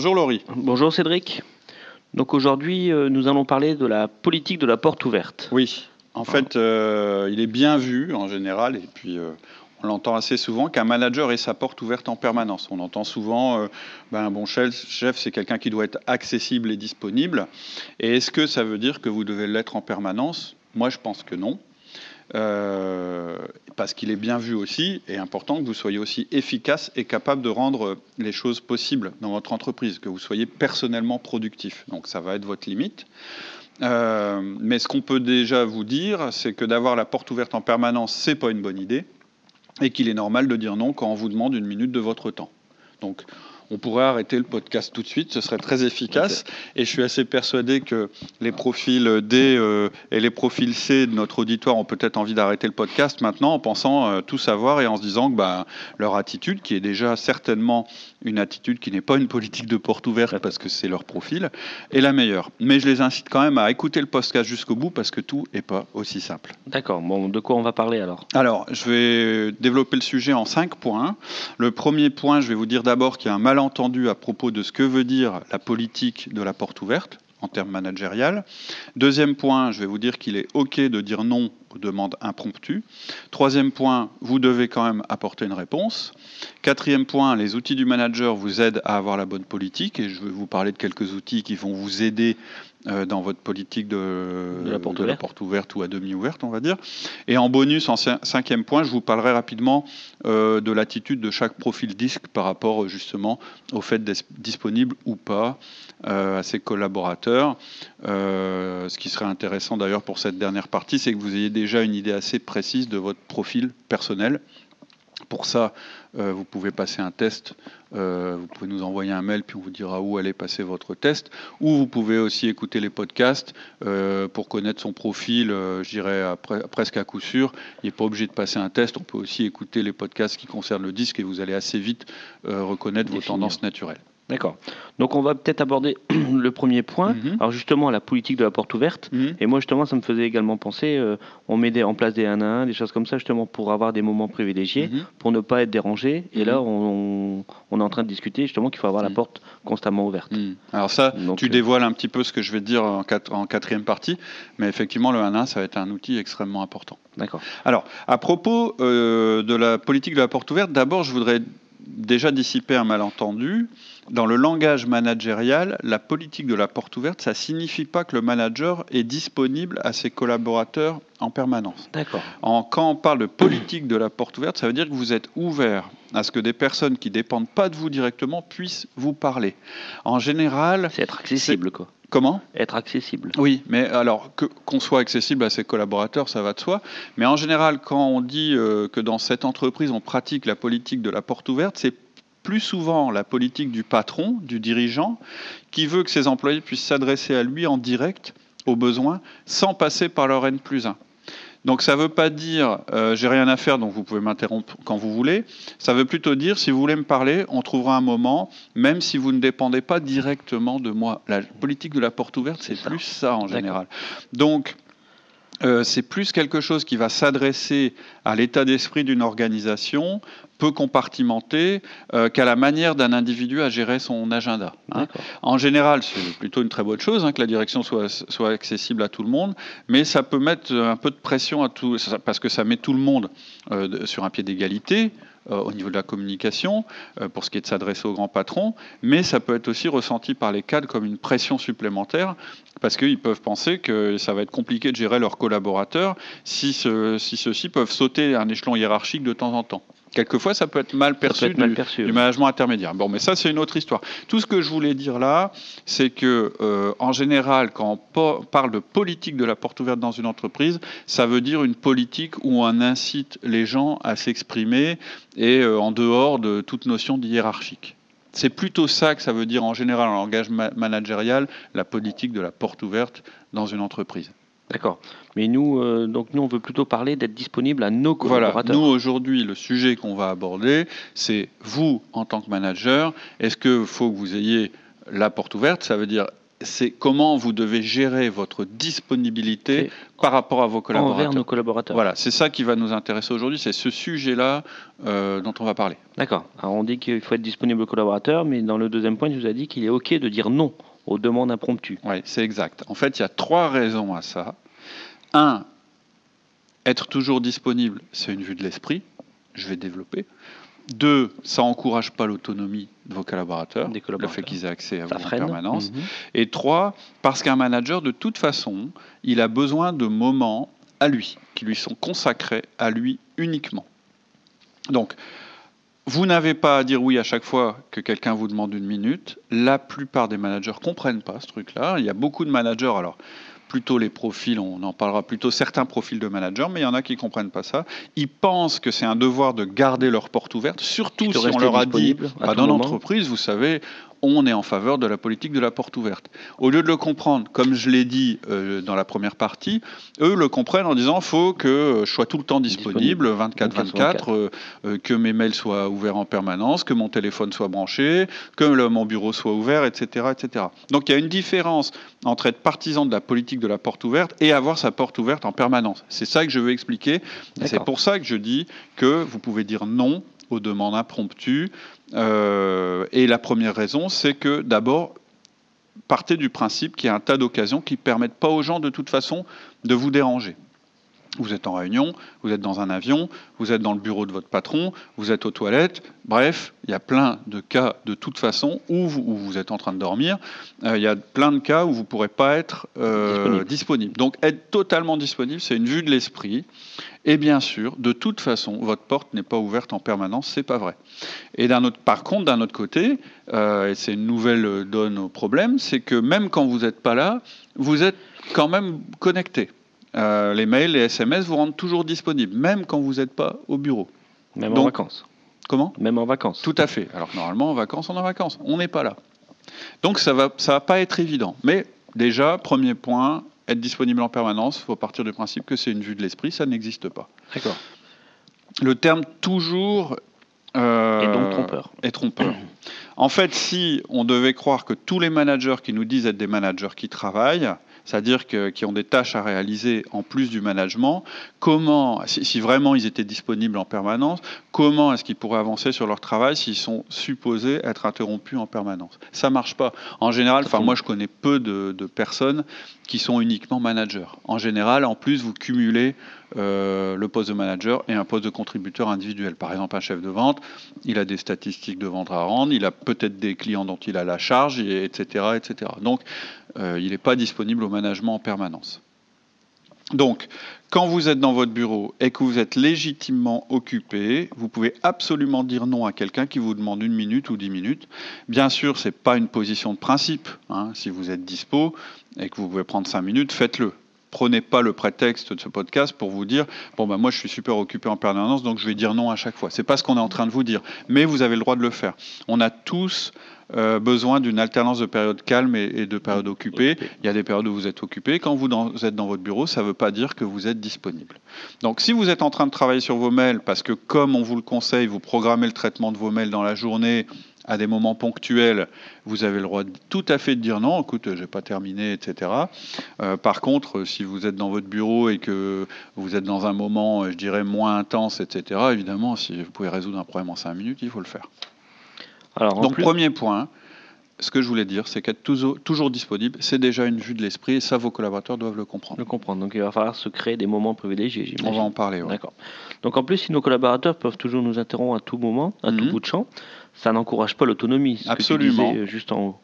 Bonjour Laurie. Bonjour Cédric. Donc aujourd'hui, euh, nous allons parler de la politique de la porte ouverte. Oui, en fait, euh, il est bien vu en général, et puis euh, on l'entend assez souvent, qu'un manager ait sa porte ouverte en permanence. On entend souvent, ben, un bon chef, chef c'est quelqu'un qui doit être accessible et disponible. Et est-ce que ça veut dire que vous devez l'être en permanence? Moi, je pense que non. Euh, parce qu'il est bien vu aussi et important que vous soyez aussi efficace et capable de rendre les choses possibles dans votre entreprise, que vous soyez personnellement productif. Donc ça va être votre limite. Euh, mais ce qu'on peut déjà vous dire, c'est que d'avoir la porte ouverte en permanence, c'est pas une bonne idée, et qu'il est normal de dire non quand on vous demande une minute de votre temps. Donc on pourrait arrêter le podcast tout de suite, ce serait très efficace. Et je suis assez persuadé que les profils D euh, et les profils C de notre auditoire ont peut-être envie d'arrêter le podcast maintenant en pensant euh, tout savoir et en se disant que bah, leur attitude, qui est déjà certainement une attitude qui n'est pas une politique de porte ouverte parce que c'est leur profil, est la meilleure. Mais je les incite quand même à écouter le podcast jusqu'au bout parce que tout n'est pas aussi simple. D'accord. Bon, de quoi on va parler alors? Alors, je vais développer le sujet en cinq points. Le premier point, je vais vous dire d'abord qu'il y a un mal entendu à propos de ce que veut dire la politique de la porte ouverte en termes managériels. Deuxième point, je vais vous dire qu'il est OK de dire non aux demandes impromptues. Troisième point, vous devez quand même apporter une réponse. Quatrième point, les outils du manager vous aident à avoir la bonne politique et je vais vous parler de quelques outils qui vont vous aider euh, dans votre politique de, la, porte, ouverte ou à demi ouverte, on va dire. Et en bonus, en cinquième point, je vous parlerai rapidement euh, de l'attitude de chaque profil disque par rapport justement au fait d'être disponible ou pas euh, à ses collaborateurs. ce qui serait intéressant d'ailleurs pour cette dernière partie, c'est que vous ayez déjà une idée assez précise de votre profil personnel. Pour ça, euh, vous pouvez passer un test, euh, vous pouvez nous envoyer un mail, puis on vous dira où allez passer votre test. Ou vous pouvez aussi écouter les podcasts euh, pour connaître son profil, je dirais presque à coup sûr. Il n'est pas obligé de passer un test, on peut aussi écouter les podcasts qui concernent le disque et vous allez assez vite reconnaître vos tendances naturelles. D'accord. Donc on va peut-être aborder le premier point. Mhm. Alors justement la politique de la porte ouverte. Mhm. Et moi justement ça me faisait également penser, euh, on met en place des 1 à 1, des choses comme ça justement pour avoir des moments privilégiés, mhm. pour ne pas être dérangé. Et là on, est en train de discuter justement qu'il faut avoir la porte constamment ouverte. Alors ça, tu euh, dévoiles un petit peu ce que je vais te dire en, en quatrième partie, mais effectivement le 1 à 1 ça va être un outil extrêmement important. D'accord. Alors à propos euh, de la politique de la porte ouverte, d'abord je voudrais déjà dissiper un malentendu. Dans le langage managérial, la politique de la porte ouverte, ça ne signifie pas que le manager est disponible à ses collaborateurs en permanence. D'accord. quand on parle de politique de la porte ouverte, ça veut dire que vous êtes ouvert à ce que des personnes qui ne dépendent pas de vous directement puissent vous parler. En général... C'est être accessible, quoi. Comment? Être accessible. Oui, mais alors qu'on soit accessible à ses collaborateurs, ça va de soi. Mais en général, quand on dit euh, que dans cette entreprise, on pratique la politique de la porte ouverte, c'est plus souvent la politique du patron, du dirigeant, qui veut que ses employés puissent s'adresser à lui en direct aux besoins sans passer par leur N plus 1. Donc ça ne veut pas dire euh, j'ai rien à faire, donc vous pouvez m'interrompre quand vous voulez. Ça veut plutôt dire si vous voulez me parler, on trouvera un moment, même si vous ne dépendez pas directement de moi. La politique de la porte ouverte, c'est plus ça en général. Donc euh, c'est plus quelque chose qui va s'adresser à l'état d'esprit d'une organisation, peu compartimenté, euh, qu'à la manière d'un individu à gérer son agenda. Hein. En général, c'est plutôt une très bonne chose hein, que la direction soit, soit accessible à tout le monde, mais ça peut mettre un peu de pression à tout, parce que ça met tout le monde euh, sur un pied d'égalité. Euh, au niveau de la communication, euh, pour ce qui est de s'adresser aux grands patrons, mais ça peut être aussi ressenti par les cadres comme une pression supplémentaire, parce qu'ils peuvent penser que ça va être compliqué de gérer leurs collaborateurs si, si ceux-ci peuvent sauter un échelon hiérarchique de temps en temps. Quelquefois, ça peut être mal perçu, du, management intermédiaire. Bon, mais ça, c'est une autre histoire. Tout ce que je voulais dire là, c'est que, euh, en général, quand on parle de politique de la porte ouverte dans une entreprise, ça veut dire une politique où on incite les gens à s'exprimer et euh, en dehors de toute notion d'hiérarchique. C'est plutôt ça que ça veut dire en général en langage managérial, la politique de la porte ouverte dans une entreprise. D'accord. Mais nous, euh, donc nous, on veut plutôt parler d'être disponible à nos collaborateurs. Voilà. Nous, aujourd'hui, le sujet qu'on va aborder, c'est vous, en tant que manager, est-ce qu'il faut que vous ayez la porte ouverte? Ça veut dire, c'est comment vous devez gérer votre disponibilité par rapport à vos collaborateurs. Envers nos collaborateurs. Voilà, c'est ça qui va nous intéresser aujourd'hui, c'est ce sujet-là euh, dont on va parler. D'accord. Alors on dit qu'il faut être disponible aux collaborateurs, mais dans le deuxième point, tu nous as dit qu'il est OK de dire non aux demandes impromptues. Oui, c'est exact. En fait, il y a trois raisons à ça. Un, être toujours disponible, c'est une vue de l'esprit. Je vais développer. Deux, ça n'encourage pas l'autonomie de vos collaborateurs, le fait qu'ils aient accès à vous en permanence. Mhm. Et trois, parce qu'un manager, de toute façon, il a besoin de moments à lui, qui lui sont consacrés à lui uniquement. Donc, vous n'avez pas à dire oui à chaque fois que quelqu'un vous demande une minute. La plupart des managers comprennent pas ce truc-là. Il y a beaucoup de managers, alors plutôt les profils, on en parlera plutôt certains profils de managers, mais il y en a qui comprennent pas ça. Ils pensent que c'est un devoir de garder leur porte ouverte, surtout si on leur a dit, bah, dans l'entreprise, vous savez, on est en faveur de la politique de la porte ouverte. Au lieu de le comprendre, comme je l'ai dit euh, dans la première partie, eux le comprennent en disant faut que je sois tout le temps disponible, 24-24, euh, euh, que mes mails soient ouverts en permanence, que mon téléphone soit branché, que mon bureau soit ouvert, etc., etc. Donc il y a une différence entre être partisan de la politique de la porte ouverte et avoir sa porte ouverte en permanence. C'est ça que je veux expliquer. C'est pour ça que je dis que vous pouvez dire non aux demandes impromptues. Euh, et la première raison, c'est que d'abord, partez du principe qu'il y a un tas d'occasions qui ne permettent pas aux gens de toute façon de vous déranger. Vous êtes en réunion, vous êtes dans un avion, vous êtes dans le bureau de votre patron, vous êtes aux toilettes. Bref, il y a plein de cas de toute façon où vous, êtes en train de dormir. Euh, il y a plein de cas où vous ne pourrez pas être euh, disponible. Donc être totalement disponible, c'est une vue de l'esprit. Et bien sûr, de toute façon, votre porte n'est pas ouverte en permanence, c'est pas vrai. Et d'un autre, par contre, d'un autre côté, euh, et c'est une nouvelle donne au problème, c'est que même quand vous n'êtes pas là, vous êtes quand même connecté. Euh, les mails, les SMS vous rendent toujours disponibles, même quand vous n'êtes pas au bureau. Même en vacances. Comment? Même en vacances. Tout à fait. Alors normalement, en vacances, on est en vacances. On n'est pas là. Donc ça va, ça va pas être évident. Mais déjà, premier point, être disponible en permanence, il faut partir du principe que c'est une vue de l'esprit, ça n'existe pas. D'accord. Le terme toujours euh, et donc trompeur. Est trompeur. En fait, si on devait croire que tous les managers qui nous disent être des managers qui travaillent, c'est-à-dire qui ont des tâches à réaliser en plus du management, comment, si, vraiment ils étaient disponibles en permanence, comment est-ce qu'ils pourraient avancer sur leur travail s'ils sont supposés être interrompus en permanence Ça marche pas. En général, moi je connais peu de, personnes qui sont uniquement managers. En général, en plus, vous cumulez euh, le poste de manager et un poste de contributeur individuel. Par exemple, un chef de vente, il a des statistiques de vente à rendre, il a peut-être des clients dont il a la charge, etc. etc. Donc, euh, il n'est pas disponible au management en permanence. Donc, quand vous êtes dans votre bureau et que vous êtes légitimement occupé, vous pouvez absolument dire non à quelqu'un qui vous demande une minute ou dix minutes. Bien sûr, ce n'est pas une position de principe. Hein. Si vous êtes dispo et que vous pouvez prendre cinq minutes, faites-le. Prenez pas le prétexte de ce podcast pour vous dire bon ben moi je suis super occupé en permanence donc je vais dire non à chaque fois. C'est pas ce qu'on est en train de vous dire, mais vous avez le droit de le faire. On a tous euh, besoin d'une alternance de périodes calmes et, de périodes occupées. Il y a des périodes où vous êtes occupé. Quand vous, êtes dans votre bureau, ça ne veut pas dire que vous êtes disponible. Donc si vous êtes en train de travailler sur vos mails, parce que comme on vous le conseille, vous programmez le traitement de vos mails dans la journée, à des moments ponctuels, vous avez le droit tout à fait de dire non, écoute, j'ai pas terminé, etc. Euh, par contre, si vous êtes dans votre bureau et que vous êtes dans un moment, je dirais, moins intense, etc., évidemment, si vous pouvez résoudre un problème en cinq minutes, il faut le faire. Donc, premier point, ce que je voulais dire, c'est qu'être toujours, disponible, c'est déjà une vue de l'esprit et ça, vos collaborateurs doivent le comprendre. Le comprendre. Donc, il va falloir se créer des moments privilégiés, j'imagine. On va en parler, D'accord. Donc, en plus, si nos collaborateurs peuvent toujours nous interrompre à tout moment, à tout mhm. bout de champ, ça n'encourage pas l'autonomie. Absolument. Euh, juste en haut.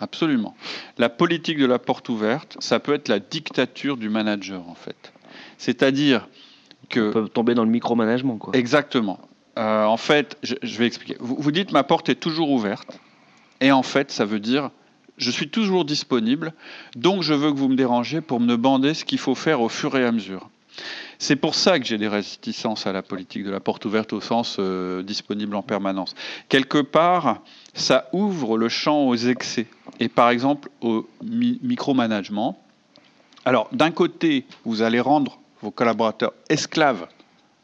Absolument. La politique de la porte ouverte, ça peut être la dictature du manager, en fait. C'est-à-dire que. On peut tomber dans le micromanagement, quoi. Exactement. euh, en fait, je, vais expliquer. Vous, dites ma porte est toujours ouverte. Et en fait, ça veut dire je suis toujours disponible. Donc, je veux que vous me dérangiez pour me demander ce qu'il faut faire au fur et à mesure. C'est pour ça que j'ai des réticences à la politique de la porte ouverte au sens euh, disponible en permanence. Quelque part, ça ouvre le champ aux excès et par exemple au micromanagement. Alors, d'un côté, vous allez rendre vos collaborateurs esclaves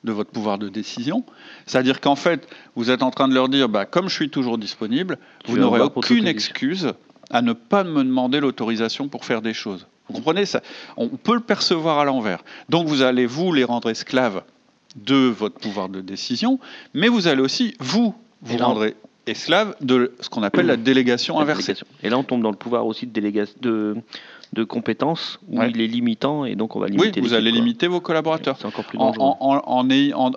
de votre pouvoir de décision. C'est-à-dire qu'en fait, vous êtes en train de leur dire, bah, comme je suis toujours disponible, vous n'aurez aucune excuse à ne pas me demander l'autorisation pour faire des choses. Vous comprenez ça On peut le percevoir à l'envers. Donc vous allez, vous, les rendre esclaves de votre pouvoir de décision, mais vous allez aussi, vous, vous rendre esclaves de ce qu'on appelle la délégation inversée. Et là, on tombe dans le pouvoir aussi de, délégation, de, de compétences où il est limitant et donc on va limiter. Oui, vous allez limiter vos collaborateurs. C'est encore plus dangereux. En,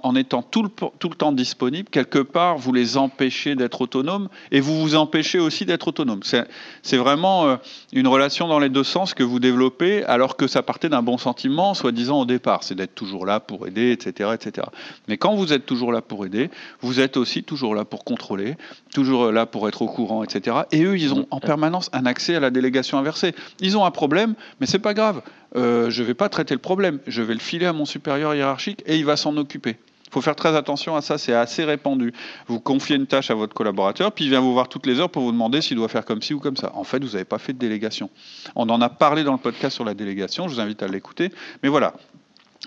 en, étant tout le, tout le temps disponible, quelque part, vous les empêchez d'être autonomes et vous vous empêchez aussi d'être autonome. C'est vraiment euh, une relation dans les deux sens que vous développez alors que ça partait d'un bon sentiment, soi-disant au départ. C'est d'être toujours là pour aider, etc., etc. Mais quand vous êtes toujours là pour aider, vous êtes aussi toujours là pour contrôler, toujours là pour être au courant, etc. Et eux, ils ont en permanence un accès à la délégation inversée. Ils ont un problème, mais c'est pas grave. Euh, je vais pas traiter le problème. Je vais le filer à mon supérieur hiérarchique et il va s'en occuper. Il faut faire très attention à ça, c'est assez répandu. Vous confiez une tâche à votre collaborateur, puis il vient vous voir toutes les heures pour vous demander s'il doit faire comme ci ou comme ça. En fait, vous n'avez pas fait de délégation. On en a parlé dans le podcast sur la délégation, je vous invite à l'écouter. Mais voilà,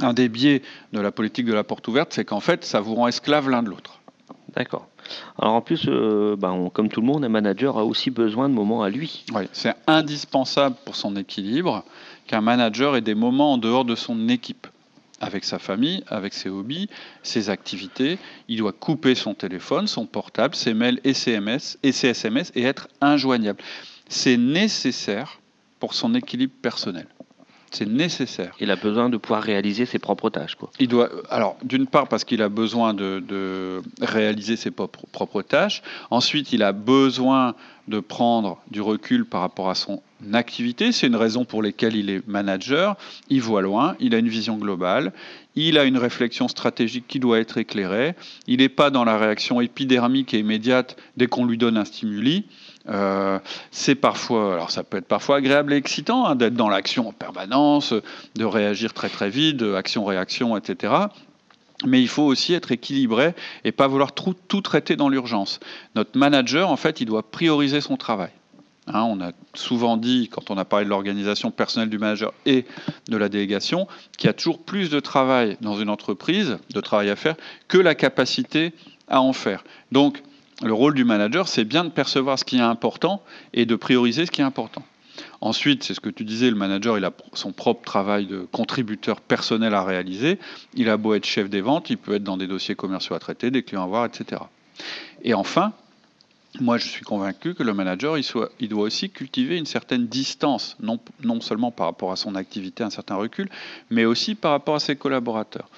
un des biais de la politique de la porte ouverte, c'est qu'en fait, ça vous rend esclave l'un de l'autre. D'accord. Alors en plus, euh, ben, comme tout le monde, un manager a aussi besoin de moments à lui. Oui, c'est indispensable pour son équilibre qu'un manager ait des moments en dehors de son équipe, avec sa famille, avec ses hobbies, ses activités. Il doit couper son téléphone, son portable, ses mails et ses, et ses SMS et être injoignable. C'est nécessaire pour son équilibre personnel. C'est nécessaire. Il a besoin de pouvoir réaliser ses propres tâches. Quoi. Il doit, alors, d'une part, parce qu'il a besoin de, réaliser ses propres, propres, tâches. Ensuite, il a besoin de prendre du recul par rapport à son activité. C'est une raison pour laquelle il est manager. Il voit loin, il a une vision globale, il a une réflexion stratégique qui doit être éclairée. Il n'est pas dans la réaction épidermique et immédiate dès qu'on lui donne un stimuli. Euh, c'est parfois, alors ça peut être parfois agréable et excitant hein, d'être dans l'action en permanence, de réagir très très vite, action-réaction, etc. Mais il faut aussi être équilibré et pas vouloir tout, tout traiter dans l'urgence. Notre manager, en fait, il doit prioriser son travail. Hein, on a souvent dit, quand on a parlé de l'organisation personnelle du manager et de la délégation, qu'il y a toujours plus de travail dans une entreprise, de travail à faire, que la capacité à en faire. Donc, le rôle du manager, c'est bien de percevoir ce qui est important et de prioriser ce qui est important. Ensuite, c'est ce que tu disais, le manager, il a son propre travail de contributeur personnel à réaliser. Il a beau être chef des ventes, il peut être dans des dossiers commerciaux à traiter, des clients à voir, etc. Et enfin, moi, je suis convaincu que le manager, il, soit, il, doit aussi cultiver une certaine distance, non, non seulement par rapport à son activité, un certain recul, mais aussi par rapport à ses collaborateurs.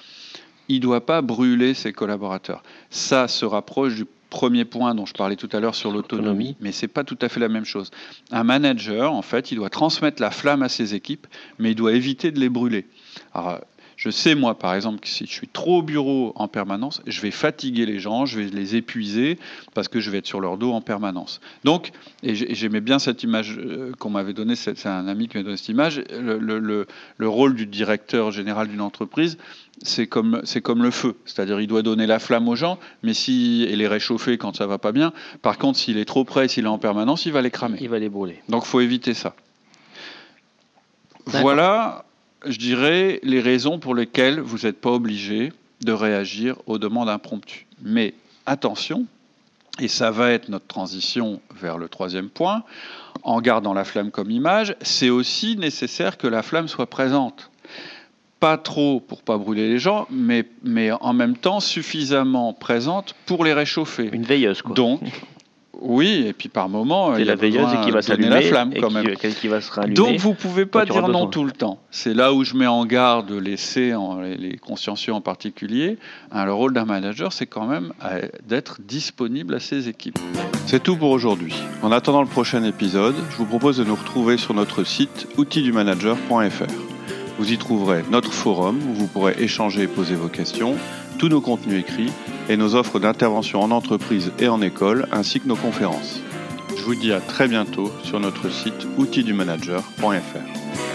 Il ne doit pas brûler ses collaborateurs. Ça se rapproche du premier point dont je parlais tout à l'heure sur l'autonomie, mais c'est pas tout à fait la même chose. Un manager, en fait, il doit transmettre la flamme à ses équipes, mais il doit éviter de les brûler. Alors, je sais, moi, par exemple, que si je suis trop au bureau en permanence, je vais fatiguer les gens, je vais les épuiser parce que je vais être sur leur dos en permanence. Donc, et j'aimais bien cette image euh, qu'on m'avait donnée, c'est un ami qui m'a donné cette image, le, le, rôle du directeur général d'une entreprise, c'est comme, c'est comme le feu. C'est-à-dire, il doit donner la flamme aux gens, mais si, et les réchauffer quand ça va pas bien. Par contre, s'il est trop près, s'il est en permanence, il va les cramer. Il va les brûler. Donc, faut éviter ça. Voilà je dirais, les raisons pour lesquelles vous n'êtes pas obligé de réagir aux demandes impromptues. Mais attention, et ça va être notre transition vers le troisième point, en gardant la flamme comme image, c'est aussi nécessaire que la flamme soit présente. Pas trop pour pas brûler les gens, mais, mais en même temps suffisamment présente pour les réchauffer. Une veilleuse, quoi. Donc, oui, et puis par moment, il y a la veilleuse qui va s'allumer, la flamme quand même. Qui, va se rallumer, Donc vous pouvez pas dire non tout le temps. C'est là où je mets en garde laisser les consciencieux en particulier. Hein, le rôle d'un manager, c'est quand même euh, d'être disponible à ses équipes. C'est tout pour aujourd'hui. En attendant le prochain épisode, je vous propose de nous retrouver sur notre site outildumanager.fr. Vous y trouverez notre forum où vous pourrez échanger et poser vos questions, tous nos contenus écrits et nos offres d'intervention en entreprise et en école, ainsi que nos conférences. Je vous dis à très bientôt sur notre site outildumanager.fr.